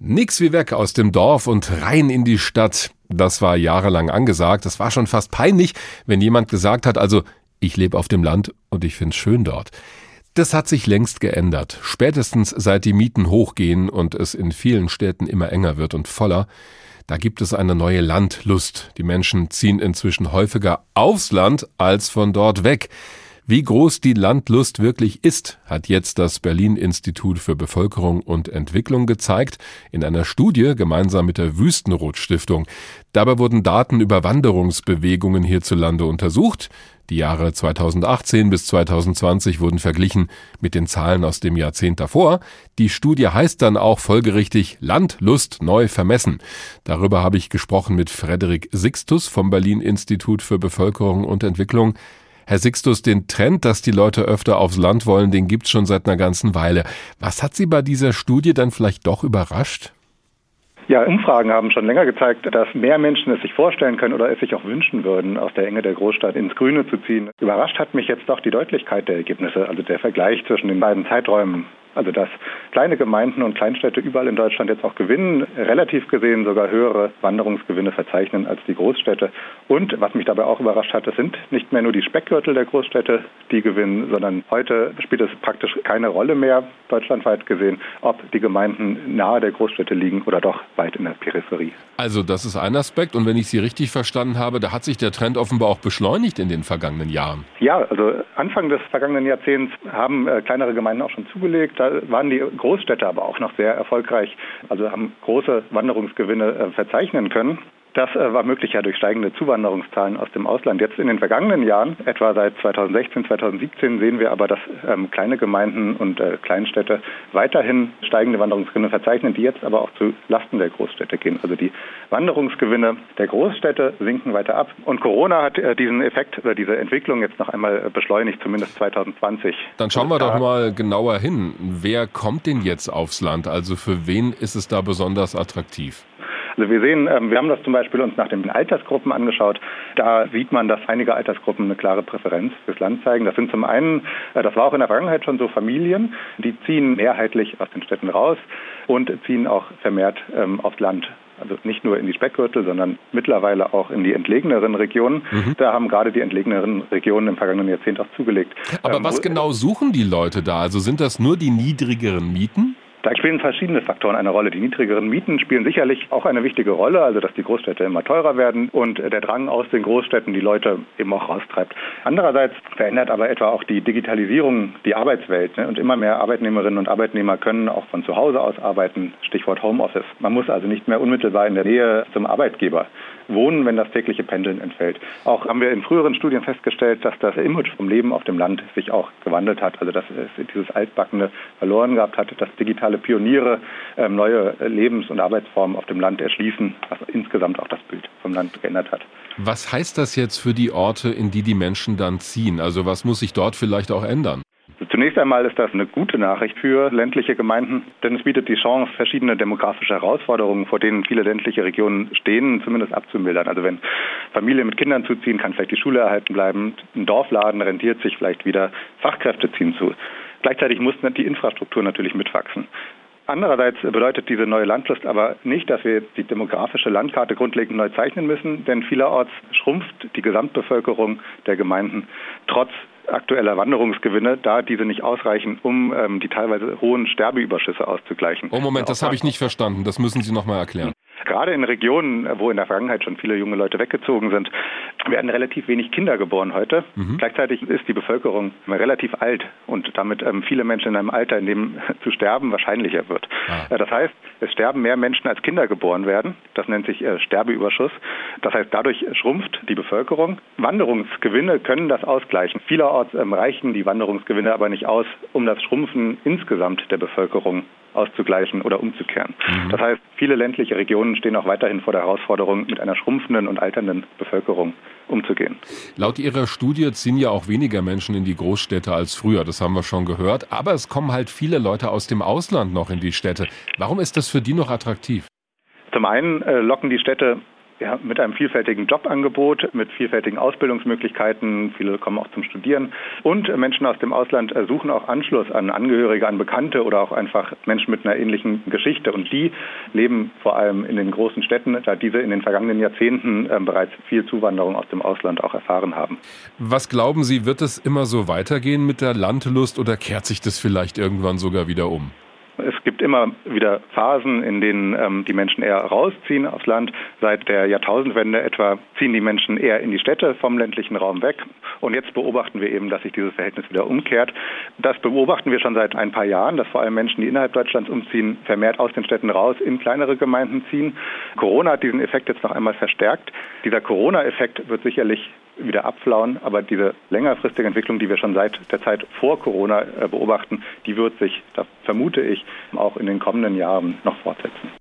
Nix wie weg aus dem Dorf und rein in die Stadt. Das war jahrelang angesagt. Es war schon fast peinlich, wenn jemand gesagt hat, also ich lebe auf dem Land und ich find's schön dort. Das hat sich längst geändert. Spätestens seit die Mieten hochgehen und es in vielen Städten immer enger wird und voller, da gibt es eine neue Landlust. Die Menschen ziehen inzwischen häufiger aufs Land als von dort weg. Wie groß die Landlust wirklich ist, hat jetzt das Berlin Institut für Bevölkerung und Entwicklung gezeigt, in einer Studie gemeinsam mit der Wüstenrot Stiftung. Dabei wurden Daten über Wanderungsbewegungen hierzulande untersucht. Die Jahre 2018 bis 2020 wurden verglichen mit den Zahlen aus dem Jahrzehnt davor. Die Studie heißt dann auch folgerichtig Landlust neu vermessen. Darüber habe ich gesprochen mit Frederik Sixtus vom Berlin Institut für Bevölkerung und Entwicklung. Herr Sixtus, den Trend, dass die Leute öfter aufs Land wollen, den gibt's schon seit einer ganzen Weile. Was hat Sie bei dieser Studie dann vielleicht doch überrascht? Ja, Umfragen haben schon länger gezeigt, dass mehr Menschen es sich vorstellen können oder es sich auch wünschen würden, aus der Enge der Großstadt ins Grüne zu ziehen. Überrascht hat mich jetzt doch die Deutlichkeit der Ergebnisse, also der Vergleich zwischen den beiden Zeiträumen. Also dass kleine Gemeinden und Kleinstädte überall in Deutschland jetzt auch gewinnen, relativ gesehen sogar höhere Wanderungsgewinne verzeichnen als die Großstädte. Und was mich dabei auch überrascht hat, es sind nicht mehr nur die Speckgürtel der Großstädte, die gewinnen, sondern heute spielt es praktisch keine Rolle mehr, deutschlandweit gesehen, ob die Gemeinden nahe der Großstädte liegen oder doch weit in der Peripherie. Also das ist ein Aspekt und wenn ich Sie richtig verstanden habe, da hat sich der Trend offenbar auch beschleunigt in den vergangenen Jahren. Ja, also Anfang des vergangenen Jahrzehnts haben äh, kleinere Gemeinden auch schon zugelegt. Da waren die Großstädte aber auch noch sehr erfolgreich, also haben große Wanderungsgewinne äh, verzeichnen können. Das äh, war möglich ja durch steigende Zuwanderungszahlen aus dem Ausland. Jetzt in den vergangenen Jahren, etwa seit 2016, 2017, sehen wir aber, dass ähm, kleine Gemeinden und äh, Kleinstädte weiterhin steigende Wanderungsgewinne verzeichnen, die jetzt aber auch zu Lasten der Großstädte gehen. Also die Wanderungsgewinne der Großstädte sinken weiter ab. Und Corona hat äh, diesen Effekt oder diese Entwicklung jetzt noch einmal äh, beschleunigt, zumindest 2020. Dann schauen wir doch mal genauer hin. Wer kommt denn jetzt aufs Land? Also für wen ist es da besonders attraktiv? Also wir sehen, ähm, wir haben das zum Beispiel uns nach den Altersgruppen angeschaut. Da sieht man, dass einige Altersgruppen eine klare Präferenz fürs Land zeigen. Das sind zum einen, äh, das war auch in der Vergangenheit schon so Familien, die ziehen mehrheitlich aus den Städten raus und ziehen auch vermehrt ähm, aufs Land. Also nicht nur in die Speckgürtel, sondern mittlerweile auch in die entlegeneren Regionen. Mhm. Da haben gerade die entlegeneren Regionen im vergangenen Jahrzehnt auch zugelegt. Aber ähm, was genau suchen die Leute da? Also sind das nur die niedrigeren Mieten? Da spielen verschiedene Faktoren eine Rolle. Die niedrigeren Mieten spielen sicherlich auch eine wichtige Rolle, also dass die Großstädte immer teurer werden und der Drang aus den Großstädten die Leute eben auch raustreibt. Andererseits verändert aber etwa auch die Digitalisierung die Arbeitswelt ne? und immer mehr Arbeitnehmerinnen und Arbeitnehmer können auch von zu Hause aus arbeiten, Stichwort Homeoffice. Man muss also nicht mehr unmittelbar in der Nähe zum Arbeitgeber wohnen, wenn das tägliche Pendeln entfällt. Auch haben wir in früheren Studien festgestellt, dass das Image vom Leben auf dem Land sich auch gewandelt hat. Also dass es dieses Altbackene verloren gehabt hat, dass digitale Pioniere ähm, neue Lebens- und Arbeitsformen auf dem Land erschließen, was insgesamt auch das Bild vom Land geändert hat. Was heißt das jetzt für die Orte, in die die Menschen dann ziehen? Also was muss sich dort vielleicht auch ändern? Zunächst einmal ist das eine gute Nachricht für ländliche Gemeinden, denn es bietet die Chance, verschiedene demografische Herausforderungen, vor denen viele ländliche Regionen stehen, zumindest abzumildern. Also wenn Familien mit Kindern zuziehen, kann vielleicht die Schule erhalten bleiben, ein Dorfladen rentiert sich vielleicht wieder, Fachkräfte ziehen zu. Gleichzeitig muss die Infrastruktur natürlich mitwachsen. Andererseits bedeutet diese neue Landlust aber nicht, dass wir die demografische Landkarte grundlegend neu zeichnen müssen, denn vielerorts schrumpft die Gesamtbevölkerung der Gemeinden trotz aktueller Wanderungsgewinne, da diese nicht ausreichen, um ähm, die teilweise hohen Sterbeüberschüsse auszugleichen. Oh Moment, das habe ich nicht verstanden. Das müssen Sie noch mal erklären. Gerade in Regionen, wo in der Vergangenheit schon viele junge Leute weggezogen sind, werden relativ wenig Kinder geboren heute. Mhm. Gleichzeitig ist die Bevölkerung relativ alt und damit ähm, viele Menschen in einem Alter, in dem zu sterben wahrscheinlicher wird. Ah. Äh, das heißt, es sterben mehr Menschen als Kinder geboren werden. Das nennt sich äh, Sterbeüberschuss. Das heißt, dadurch schrumpft die Bevölkerung. Wanderungsgewinne können das ausgleichen. Vielerorts ähm, reichen die Wanderungsgewinne aber nicht aus, um das Schrumpfen insgesamt der Bevölkerung auszugleichen oder umzukehren. Mhm. Das heißt, viele ländliche Regionen stehen auch weiterhin vor der Herausforderung, mit einer schrumpfenden und alternden Bevölkerung umzugehen. Laut Ihrer Studie ziehen ja auch weniger Menschen in die Großstädte als früher, das haben wir schon gehört, aber es kommen halt viele Leute aus dem Ausland noch in die Städte. Warum ist das für die noch attraktiv? Zum einen äh, locken die Städte ja, mit einem vielfältigen Jobangebot, mit vielfältigen Ausbildungsmöglichkeiten. Viele kommen auch zum Studieren. Und Menschen aus dem Ausland suchen auch Anschluss an Angehörige, an Bekannte oder auch einfach Menschen mit einer ähnlichen Geschichte. Und die leben vor allem in den großen Städten, da diese in den vergangenen Jahrzehnten äh, bereits viel Zuwanderung aus dem Ausland auch erfahren haben. Was glauben Sie, wird es immer so weitergehen mit der Landlust oder kehrt sich das vielleicht irgendwann sogar wieder um? Es gibt immer wieder Phasen, in denen ähm, die Menschen eher rausziehen aufs Land. Seit der Jahrtausendwende etwa ziehen die Menschen eher in die Städte vom ländlichen Raum weg. Und jetzt beobachten wir eben, dass sich dieses Verhältnis wieder umkehrt. Das beobachten wir schon seit ein paar Jahren, dass vor allem Menschen, die innerhalb Deutschlands umziehen, vermehrt aus den Städten raus in kleinere Gemeinden ziehen. Corona hat diesen Effekt jetzt noch einmal verstärkt. Dieser Corona-Effekt wird sicherlich wieder abflauen. Aber diese längerfristige Entwicklung, die wir schon seit der Zeit vor Corona äh, beobachten, die wird sich, das vermute ich, auch in den kommenden Jahren noch fortsetzen.